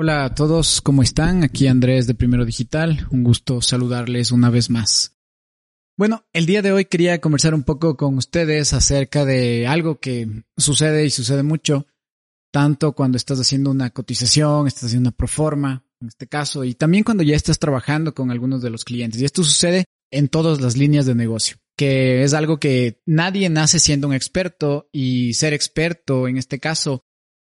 Hola a todos, ¿cómo están? Aquí Andrés de Primero Digital, un gusto saludarles una vez más. Bueno, el día de hoy quería conversar un poco con ustedes acerca de algo que sucede y sucede mucho, tanto cuando estás haciendo una cotización, estás haciendo una proforma, en este caso, y también cuando ya estás trabajando con algunos de los clientes. Y esto sucede en todas las líneas de negocio, que es algo que nadie nace siendo un experto y ser experto en este caso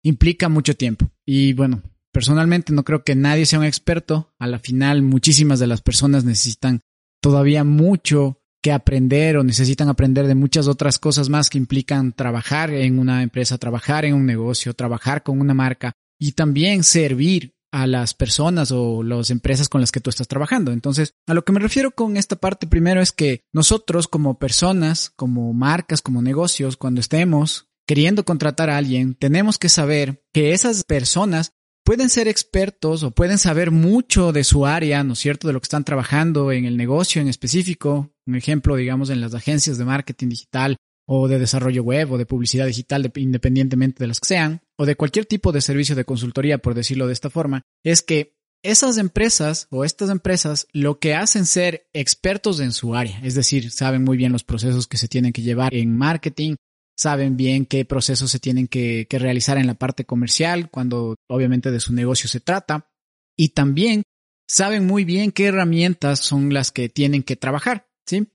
implica mucho tiempo. Y bueno, personalmente no creo que nadie sea un experto. A la final, muchísimas de las personas necesitan todavía mucho que aprender o necesitan aprender de muchas otras cosas más que implican trabajar en una empresa, trabajar en un negocio, trabajar con una marca y también servir a las personas o las empresas con las que tú estás trabajando. Entonces, a lo que me refiero con esta parte primero es que nosotros como personas, como marcas, como negocios, cuando estemos queriendo contratar a alguien, tenemos que saber que esas personas pueden ser expertos o pueden saber mucho de su área, ¿no es cierto?, de lo que están trabajando en el negocio en específico. Un ejemplo, digamos, en las agencias de marketing digital o de desarrollo web o de publicidad digital, independientemente de las que sean, o de cualquier tipo de servicio de consultoría, por decirlo de esta forma, es que esas empresas o estas empresas lo que hacen ser expertos en su área, es decir, saben muy bien los procesos que se tienen que llevar en marketing, saben bien qué procesos se tienen que, que, realizar en la parte comercial cuando obviamente de su negocio se trata y también saben muy bien qué herramientas son las que tienen que trabajar, ¿sí?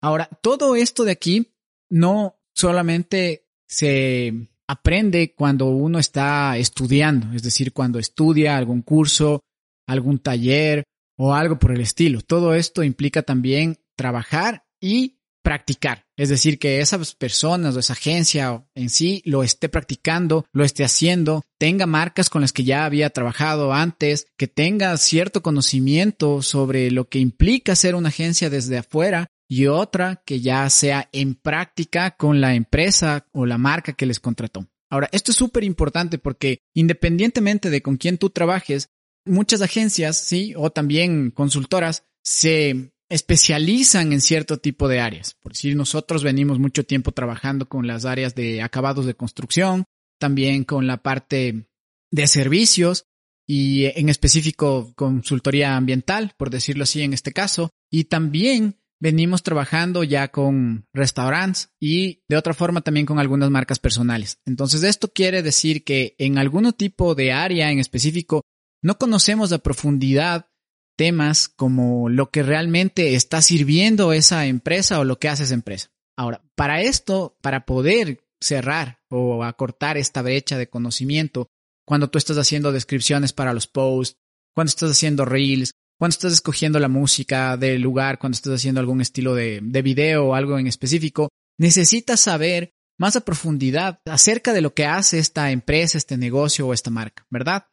Ahora, todo esto de aquí no solamente se aprende cuando uno está estudiando, es decir, cuando estudia algún curso, algún taller o algo por el estilo. Todo esto implica también trabajar y practicar. Es decir, que esas personas o esa agencia en sí lo esté practicando, lo esté haciendo, tenga marcas con las que ya había trabajado antes, que tenga cierto conocimiento sobre lo que implica ser una agencia desde afuera y otra que ya sea en práctica con la empresa o la marca que les contrató. Ahora, esto es súper importante porque independientemente de con quién tú trabajes, muchas agencias, sí, o también consultoras se especializan en cierto tipo de áreas. Por decir, nosotros venimos mucho tiempo trabajando con las áreas de acabados de construcción, también con la parte de servicios y en específico consultoría ambiental, por decirlo así en este caso, y también venimos trabajando ya con restaurantes y de otra forma también con algunas marcas personales. Entonces esto quiere decir que en algún tipo de área en específico no conocemos a profundidad temas como lo que realmente está sirviendo esa empresa o lo que hace esa empresa. Ahora, para esto, para poder cerrar o acortar esta brecha de conocimiento, cuando tú estás haciendo descripciones para los posts, cuando estás haciendo reels, cuando estás escogiendo la música del lugar, cuando estás haciendo algún estilo de, de video o algo en específico, necesitas saber más a profundidad acerca de lo que hace esta empresa, este negocio o esta marca, ¿verdad?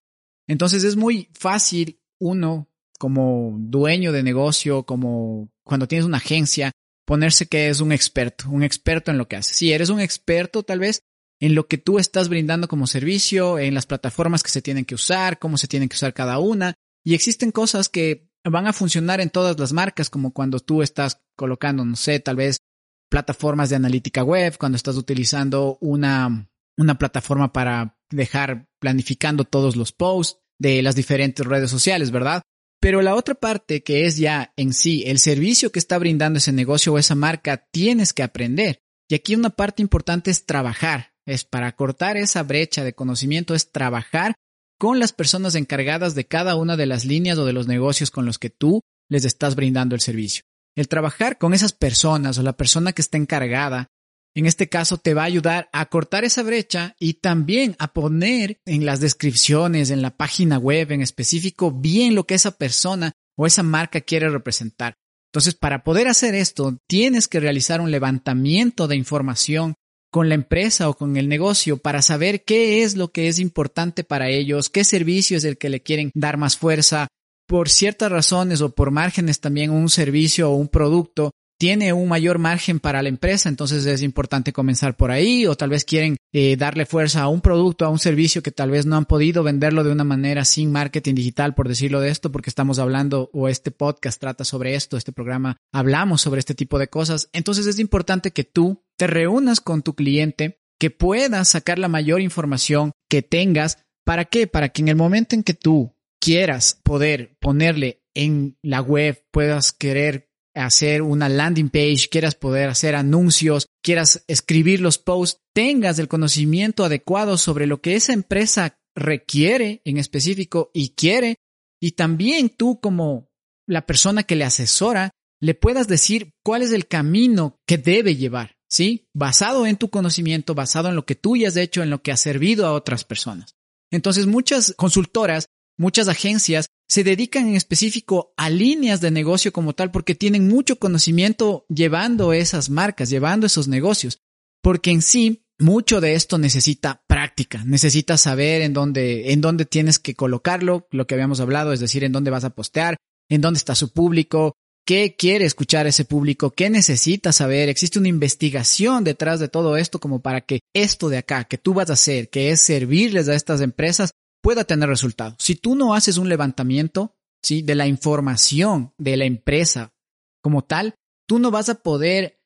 Entonces es muy fácil uno como dueño de negocio, como cuando tienes una agencia, ponerse que es un experto, un experto en lo que hace. Si eres un experto tal vez en lo que tú estás brindando como servicio, en las plataformas que se tienen que usar, cómo se tienen que usar cada una. Y existen cosas que van a funcionar en todas las marcas, como cuando tú estás colocando, no sé, tal vez plataformas de analítica web, cuando estás utilizando una, una plataforma para dejar planificando todos los posts de las diferentes redes sociales, ¿verdad? Pero la otra parte que es ya en sí el servicio que está brindando ese negocio o esa marca, tienes que aprender. Y aquí una parte importante es trabajar. Es para cortar esa brecha de conocimiento, es trabajar con las personas encargadas de cada una de las líneas o de los negocios con los que tú les estás brindando el servicio. El trabajar con esas personas o la persona que está encargada en este caso te va a ayudar a cortar esa brecha y también a poner en las descripciones, en la página web en específico, bien lo que esa persona o esa marca quiere representar. Entonces, para poder hacer esto, tienes que realizar un levantamiento de información con la empresa o con el negocio para saber qué es lo que es importante para ellos, qué servicio es el que le quieren dar más fuerza. Por ciertas razones o por márgenes también un servicio o un producto tiene un mayor margen para la empresa, entonces es importante comenzar por ahí o tal vez quieren eh, darle fuerza a un producto, a un servicio que tal vez no han podido venderlo de una manera sin marketing digital, por decirlo de esto, porque estamos hablando o este podcast trata sobre esto, este programa hablamos sobre este tipo de cosas. Entonces es importante que tú te reúnas con tu cliente, que puedas sacar la mayor información que tengas. ¿Para qué? Para que en el momento en que tú quieras poder ponerle en la web, puedas querer hacer una landing page, quieras poder hacer anuncios, quieras escribir los posts, tengas el conocimiento adecuado sobre lo que esa empresa requiere en específico y quiere, y también tú como la persona que le asesora, le puedas decir cuál es el camino que debe llevar, ¿sí? Basado en tu conocimiento, basado en lo que tú ya has hecho, en lo que has servido a otras personas. Entonces, muchas consultoras, muchas agencias se dedican en específico a líneas de negocio como tal porque tienen mucho conocimiento llevando esas marcas, llevando esos negocios, porque en sí mucho de esto necesita práctica, necesita saber en dónde, en dónde tienes que colocarlo, lo que habíamos hablado, es decir, en dónde vas a postear, en dónde está su público, qué quiere escuchar ese público, qué necesita saber. Existe una investigación detrás de todo esto como para que esto de acá que tú vas a hacer, que es servirles a estas empresas, pueda tener resultados. Si tú no haces un levantamiento, ¿sí? De la información de la empresa como tal, tú no vas a poder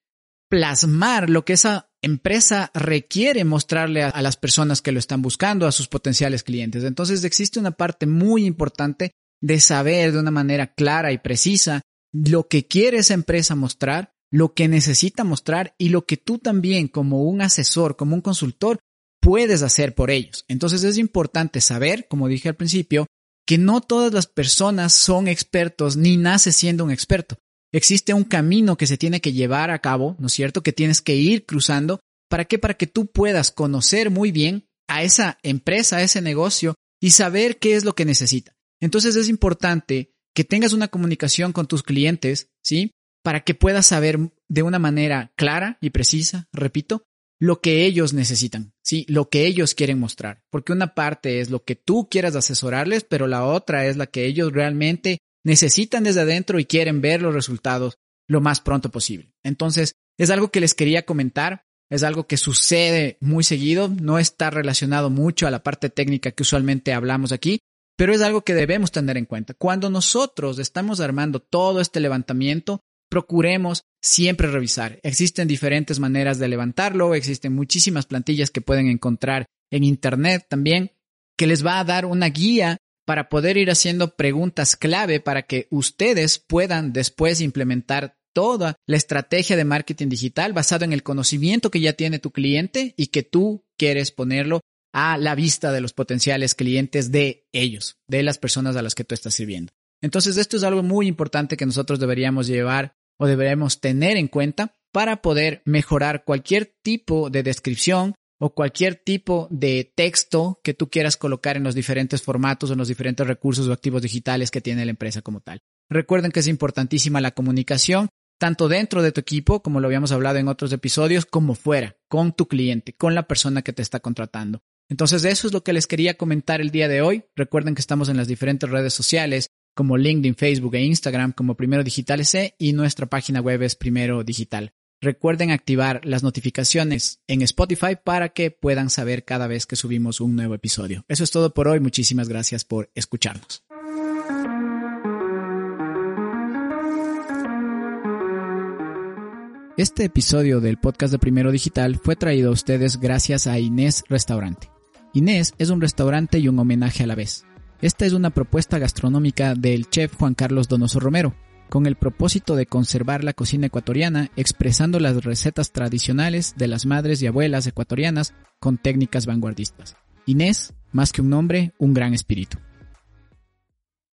plasmar lo que esa empresa requiere mostrarle a, a, las personas que lo están buscando, a sus potenciales clientes. Entonces existe una parte muy importante de saber de una manera clara y precisa lo que quiere esa empresa mostrar, lo que necesita mostrar y lo que tú también como un asesor, como un consultor, puedes hacer por ellos. Entonces es importante saber, como dije al principio, que no todas las personas son expertos ni nace siendo un experto. Existe un camino que se tiene que llevar a cabo, ¿no es cierto? Que tienes que ir cruzando. ¿Para qué? Para que tú puedas conocer muy bien a esa empresa, a ese negocio y saber qué es lo que necesita. Entonces es importante que tengas una comunicación con tus clientes, ¿sí? Para que puedas saber de una manera clara y precisa, repito, lo que ellos necesitan, ¿sí? Lo que ellos quieren mostrar. Porque una parte es lo que tú quieras asesorarles, pero la otra es la que ellos realmente necesitan desde adentro y quieren ver los resultados lo más pronto posible. Entonces, es algo que les quería comentar, es algo que sucede muy seguido, no está relacionado mucho a la parte técnica que usualmente hablamos aquí, pero es algo que debemos tener en cuenta. Cuando nosotros estamos armando todo este levantamiento, procuremos siempre revisar. Existen diferentes maneras de levantarlo, existen muchísimas plantillas que pueden encontrar en Internet también, que les va a dar una guía para poder ir haciendo preguntas clave para que ustedes puedan después implementar toda la estrategia de marketing digital basado en el conocimiento que ya tiene tu cliente y que tú quieres ponerlo a la vista de los potenciales clientes de ellos, de las personas a las que tú estás sirviendo. Entonces, esto es algo muy importante que nosotros deberíamos llevar o deberemos tener en cuenta para poder mejorar cualquier tipo de descripción o cualquier tipo de texto que tú quieras colocar en los diferentes formatos o en los diferentes recursos o activos digitales que tiene la empresa como tal. Recuerden que es importantísima la comunicación, tanto dentro de tu equipo, como lo habíamos hablado en otros episodios, como fuera, con tu cliente, con la persona que te está contratando. Entonces, eso es lo que les quería comentar el día de hoy. Recuerden que estamos en las diferentes redes sociales, como LinkedIn, Facebook e Instagram como Primero Digital C y nuestra página web es Primero Digital. Recuerden activar las notificaciones en Spotify para que puedan saber cada vez que subimos un nuevo episodio. Eso es todo por hoy. Muchísimas gracias por escucharnos. Este episodio del podcast de Primero Digital fue traído a ustedes gracias a Inés Restaurante. Inés es un restaurante y un homenaje a la vez. Esta es una propuesta gastronómica del chef Juan Carlos Donoso Romero, con el propósito de conservar la cocina ecuatoriana expresando las recetas tradicionales de las madres y abuelas ecuatorianas con técnicas vanguardistas. Inés, más que un nombre, un gran espíritu.